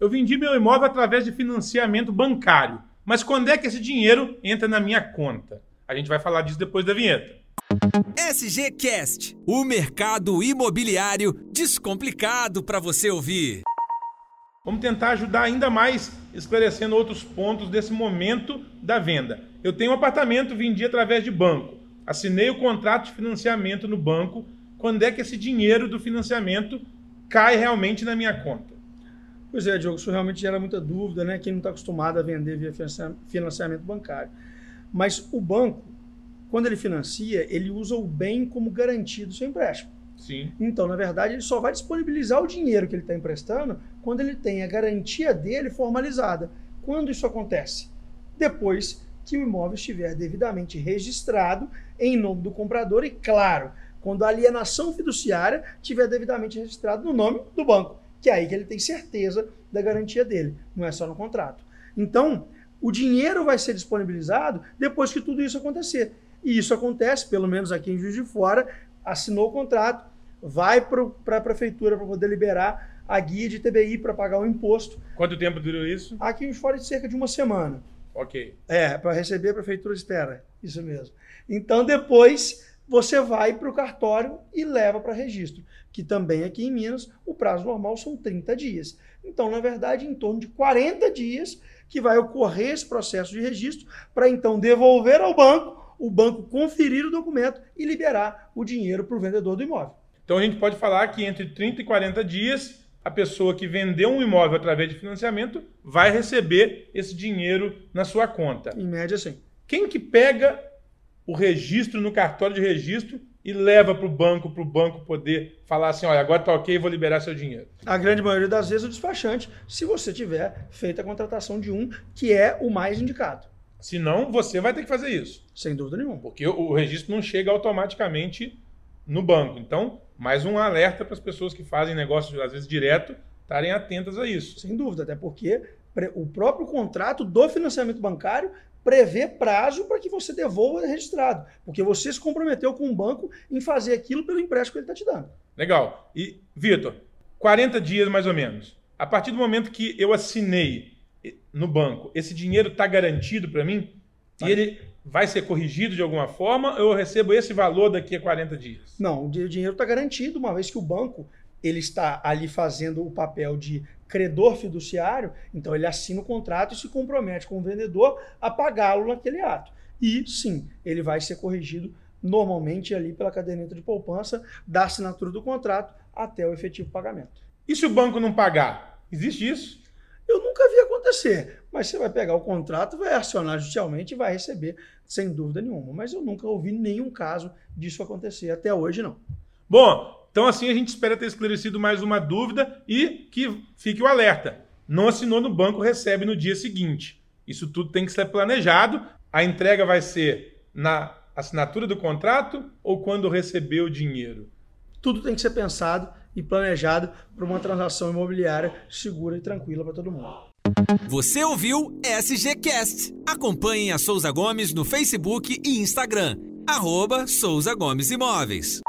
Eu vendi meu imóvel através de financiamento bancário. Mas quando é que esse dinheiro entra na minha conta? A gente vai falar disso depois da vinheta. SGCast, o mercado imobiliário descomplicado para você ouvir. Vamos tentar ajudar ainda mais esclarecendo outros pontos desse momento da venda. Eu tenho um apartamento, vendi através de banco. Assinei o contrato de financiamento no banco. Quando é que esse dinheiro do financiamento cai realmente na minha conta? Pois é, Diogo, isso realmente gera muita dúvida, né? Quem não está acostumado a vender via financiamento bancário. Mas o banco, quando ele financia, ele usa o bem como garantia do seu empréstimo. Sim. Então, na verdade, ele só vai disponibilizar o dinheiro que ele está emprestando quando ele tem a garantia dele formalizada. Quando isso acontece? Depois que o imóvel estiver devidamente registrado em nome do comprador e, claro, quando a alienação fiduciária estiver devidamente registrada no nome do banco que é aí que ele tem certeza da garantia dele, não é só no contrato. Então, o dinheiro vai ser disponibilizado depois que tudo isso acontecer. E isso acontece, pelo menos aqui em Juiz de Fora, assinou o contrato, vai para a prefeitura para poder liberar a guia de TBI para pagar o imposto. Quanto tempo durou isso? Aqui em Juiz de Fora, de cerca de uma semana. Ok. É, para receber a prefeitura espera. Isso mesmo. Então, depois você vai para o cartório e leva para registro, que também aqui em Minas o prazo normal são 30 dias. Então, na verdade, em torno de 40 dias que vai ocorrer esse processo de registro para então devolver ao banco, o banco conferir o documento e liberar o dinheiro para o vendedor do imóvel. Então a gente pode falar que entre 30 e 40 dias a pessoa que vendeu um imóvel através de financiamento vai receber esse dinheiro na sua conta. Em média, sim. Quem que pega o registro no cartório de registro e leva para o banco, para o banco poder falar assim, olha, agora está ok, vou liberar seu dinheiro. A grande maioria das vezes o despachante, se você tiver feito a contratação de um que é o mais indicado. Senão, você vai ter que fazer isso. Sem dúvida nenhuma. Porque o, o registro não chega automaticamente no banco. Então, mais um alerta para as pessoas que fazem negócio, às vezes, direto, estarem atentas a isso. Sem dúvida, até porque o próprio contrato do financiamento bancário prevê prazo para que você devolva registrado, porque você se comprometeu com o banco em fazer aquilo pelo empréstimo que ele está te dando. Legal. E, Vitor, 40 dias mais ou menos. A partir do momento que eu assinei no banco, esse dinheiro está garantido para mim? E ele vai ser corrigido de alguma forma ou eu recebo esse valor daqui a 40 dias? Não, o dinheiro está garantido, uma vez que o banco ele está ali fazendo o papel de credor fiduciário, então ele assina o contrato e se compromete com o vendedor a pagá-lo naquele ato. E sim, ele vai ser corrigido normalmente ali pela caderneta de poupança da assinatura do contrato até o efetivo pagamento. E se o banco não pagar? Existe isso? Eu nunca vi acontecer, mas você vai pegar o contrato, vai acionar judicialmente e vai receber sem dúvida nenhuma. Mas eu nunca ouvi nenhum caso disso acontecer até hoje não. Bom, então, assim, a gente espera ter esclarecido mais uma dúvida e que fique o alerta. Não assinou no banco, recebe no dia seguinte. Isso tudo tem que ser planejado. A entrega vai ser na assinatura do contrato ou quando receber o dinheiro? Tudo tem que ser pensado e planejado para uma transação imobiliária segura e tranquila para todo mundo. Você ouviu SGCast. Acompanhe a Souza Gomes no Facebook e Instagram. Arroba Souza Gomes Imóveis.